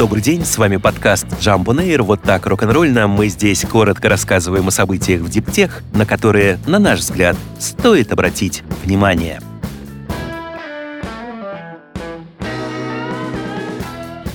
Добрый день, с вами подкаст Jump on Air. Вот так рок-н-ролльно мы здесь коротко рассказываем о событиях в диптех, на которые, на наш взгляд, стоит обратить внимание.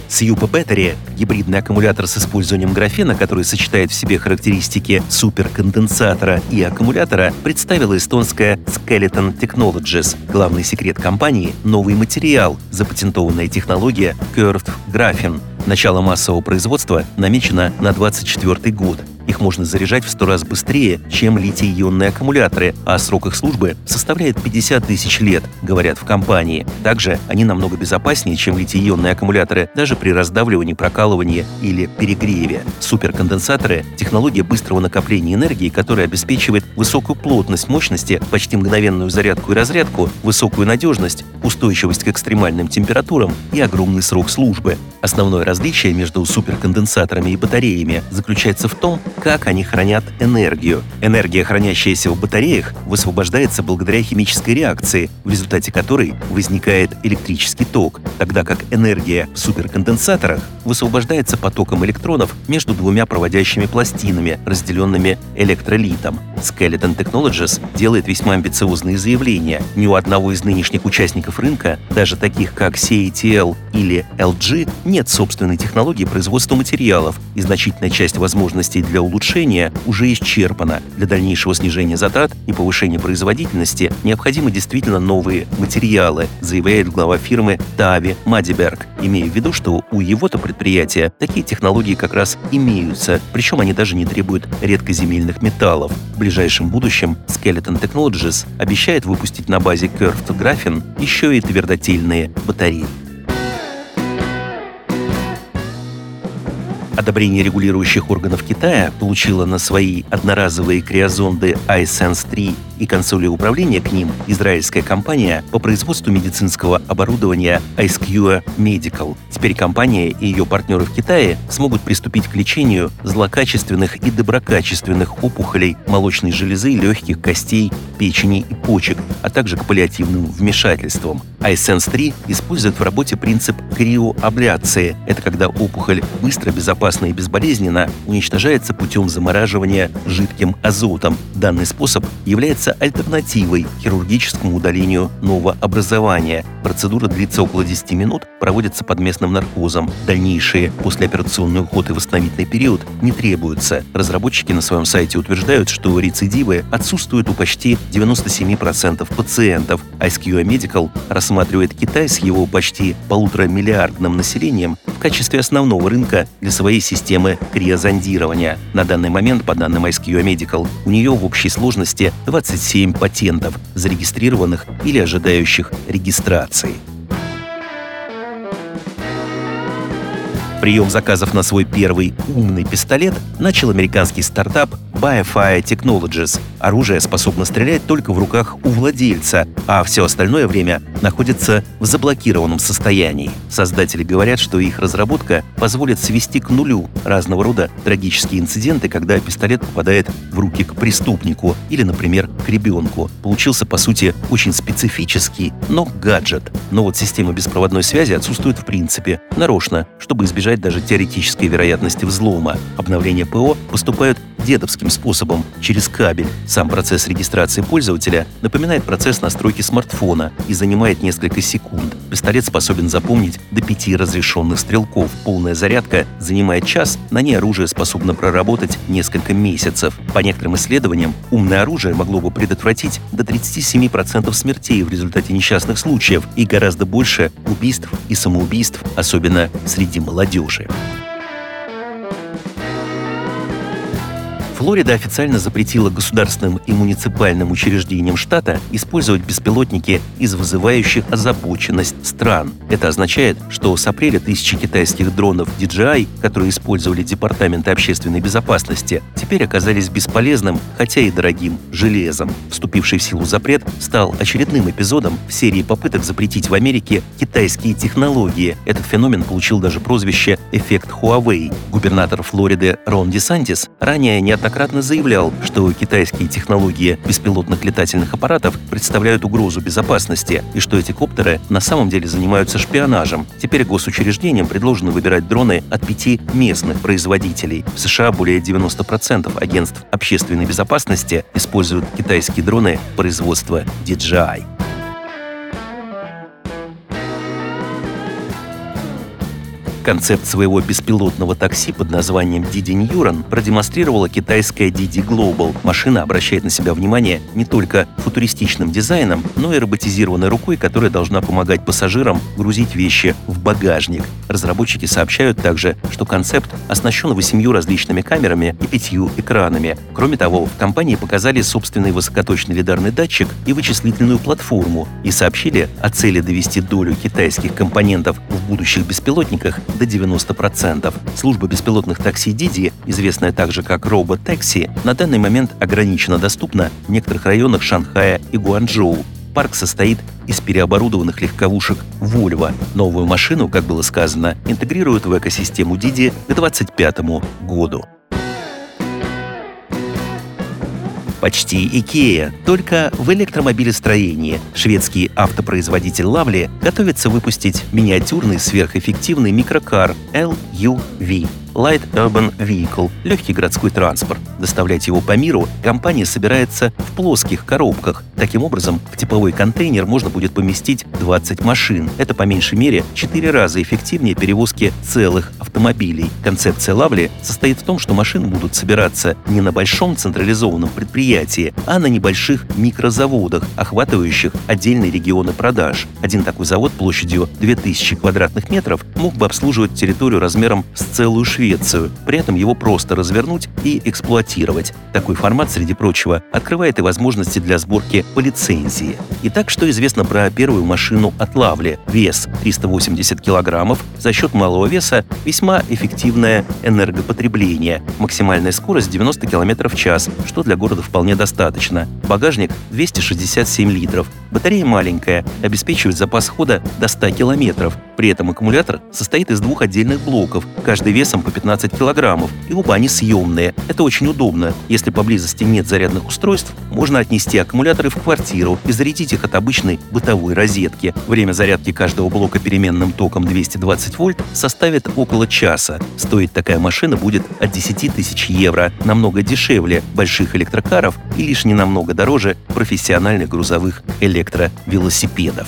Сьюпа Battery — гибридный аккумулятор с использованием графена, который сочетает в себе характеристики суперконденсатора и аккумулятора, представила эстонская Skeleton Technologies. Главный секрет компании — новый материал, запатентованная технология Curved Graphene. Начало массового производства намечено на 2024 год — их можно заряжать в 100 раз быстрее, чем литий-ионные аккумуляторы, а срок их службы составляет 50 тысяч лет, говорят в компании. Также они намного безопаснее, чем литий-ионные аккумуляторы, даже при раздавливании, прокалывании или перегреве. Суперконденсаторы — технология быстрого накопления энергии, которая обеспечивает высокую плотность мощности, почти мгновенную зарядку и разрядку, высокую надежность, устойчивость к экстремальным температурам и огромный срок службы. Основное различие между суперконденсаторами и батареями заключается в том, как они хранят энергию. Энергия, хранящаяся в батареях, высвобождается благодаря химической реакции, в результате которой возникает электрический ток, тогда как энергия в суперконденсаторах высвобождается потоком электронов между двумя проводящими пластинами, разделенными электролитом. Skeleton Technologies делает весьма амбициозные заявления. Ни у одного из нынешних участников рынка, даже таких как CATL или LG, нет собственной технологии производства материалов, и значительная часть возможностей для улучшения уже исчерпана. Для дальнейшего снижения затрат и повышения производительности необходимы действительно новые материалы, заявляет глава фирмы Тави Мадиберг, имея в виду, что у его-то предприятия такие технологии как раз имеются, причем они даже не требуют редкоземельных металлов. В ближайшем будущем Skeleton Technologies обещает выпустить на базе Curved Graphene еще и твердотельные батареи. Одобрение регулирующих органов Китая получила на свои одноразовые криозонды iSense 3 и консоли управления к ним израильская компания по производству медицинского оборудования IceCure Medical. Теперь компания и ее партнеры в Китае смогут приступить к лечению злокачественных и доброкачественных опухолей молочной железы, легких, костей, печени и почек, а также к паллиативным вмешательствам. iSense 3 использует в работе принцип криоабляции. Это когда опухоль быстро, безопасно и безболезненно уничтожается путем замораживания жидким азотом. Данный способ является является альтернативой хирургическому удалению нового образования. Процедура длится около 10 минут, проводится под местным наркозом. Дальнейшие послеоперационный уход и восстановительный период не требуются. Разработчики на своем сайте утверждают, что рецидивы отсутствуют у почти 97% пациентов. ISQA Medical рассматривает Китай с его почти полуторамиллиардным населением в качестве основного рынка для своей системы криозондирования. На данный момент, по данным ISQA Medical, у нее в общей сложности 20 27 патентов, зарегистрированных или ожидающих регистрации. Прием заказов на свой первый умный пистолет начал американский стартап BioFire Technologies. Оружие способно стрелять только в руках у владельца, а все остальное время находится в заблокированном состоянии. Создатели говорят, что их разработка позволит свести к нулю разного рода трагические инциденты, когда пистолет попадает в руки к преступнику или, например, к ребенку. Получился, по сути, очень специфический, но гаджет. Но вот система беспроводной связи отсутствует в принципе, нарочно, чтобы избежать даже теоретической вероятности взлома. Обновления ПО поступают дедовским способом, через кабель. Сам процесс регистрации пользователя напоминает процесс настройки смартфона и занимает несколько секунд. Пистолет способен запомнить до пяти разрешенных стрелков. Полная зарядка занимает час, на ней оружие способно проработать несколько месяцев. По некоторым исследованиям, умное оружие могло бы предотвратить до 37% смертей в результате несчастных случаев и гораздо больше убийств и самоубийств, особенно среди молодежи. Флорида официально запретила государственным и муниципальным учреждениям штата использовать беспилотники из вызывающих озабоченность стран. Это означает, что с апреля тысячи китайских дронов DJI, которые использовали Департаменты общественной безопасности, теперь оказались бесполезным, хотя и дорогим железом. Вступивший в силу запрет стал очередным эпизодом в серии попыток запретить в Америке китайские технологии. Этот феномен получил даже прозвище «эффект Huawei». Губернатор Флориды Рон Десантис ранее неоднократно неоднократно заявлял, что китайские технологии беспилотных летательных аппаратов представляют угрозу безопасности и что эти коптеры на самом деле занимаются шпионажем. Теперь госучреждениям предложено выбирать дроны от пяти местных производителей. В США более 90% агентств общественной безопасности используют китайские дроны производства DJI. Концепт своего беспилотного такси под названием Didi Neuron продемонстрировала китайская Didi Global. Машина обращает на себя внимание не только футуристичным дизайном, но и роботизированной рукой, которая должна помогать пассажирам грузить вещи в багажник. Разработчики сообщают также, что концепт оснащен восемью различными камерами и пятью экранами. Кроме того, в компании показали собственный высокоточный лидарный датчик и вычислительную платформу и сообщили о цели довести долю китайских компонентов в будущих беспилотниках до 90%. Служба беспилотных такси Didi, известная также как Робот Такси, на данный момент ограниченно доступна в некоторых районах Шанхая и Гуанчжоу. Парк состоит из переоборудованных легковушек Volvo. Новую машину, как было сказано, интегрируют в экосистему Didi к 2025 году. Почти Икея, только в электромобилестроении. Шведский автопроизводитель Лавли готовится выпустить миниатюрный сверхэффективный микрокар LUV. Light Urban Vehicle – легкий городской транспорт. Доставлять его по миру компания собирается в плоских коробках. Таким образом, в тепловой контейнер можно будет поместить 20 машин. Это по меньшей мере 4 раза эффективнее перевозки целых автомобилей. Концепция Лавли состоит в том, что машины будут собираться не на большом централизованном предприятии, а на небольших микрозаводах, охватывающих отдельные регионы продаж. Один такой завод площадью 2000 квадратных метров мог бы обслуживать территорию размером с целую Швецию Швецию, при этом его просто развернуть и эксплуатировать. Такой формат, среди прочего, открывает и возможности для сборки по лицензии. Итак, что известно про первую машину от Лавли? Вес 380 килограммов, за счет малого веса весьма эффективное энергопотребление. Максимальная скорость 90 км в час, что для города вполне достаточно. Багажник 267 литров. Батарея маленькая, обеспечивает запас хода до 100 километров. При этом аккумулятор состоит из двух отдельных блоков, каждый весом по 15 килограммов, и оба они съемные. Это очень удобно. Если поблизости нет зарядных устройств, можно отнести аккумуляторы в квартиру и зарядить их от обычной бытовой розетки. Время зарядки каждого блока переменным током 220 вольт составит около часа. Стоить такая машина будет от 10 тысяч евро, намного дешевле больших электрокаров и лишь не намного дороже профессиональных грузовых электровелосипедов.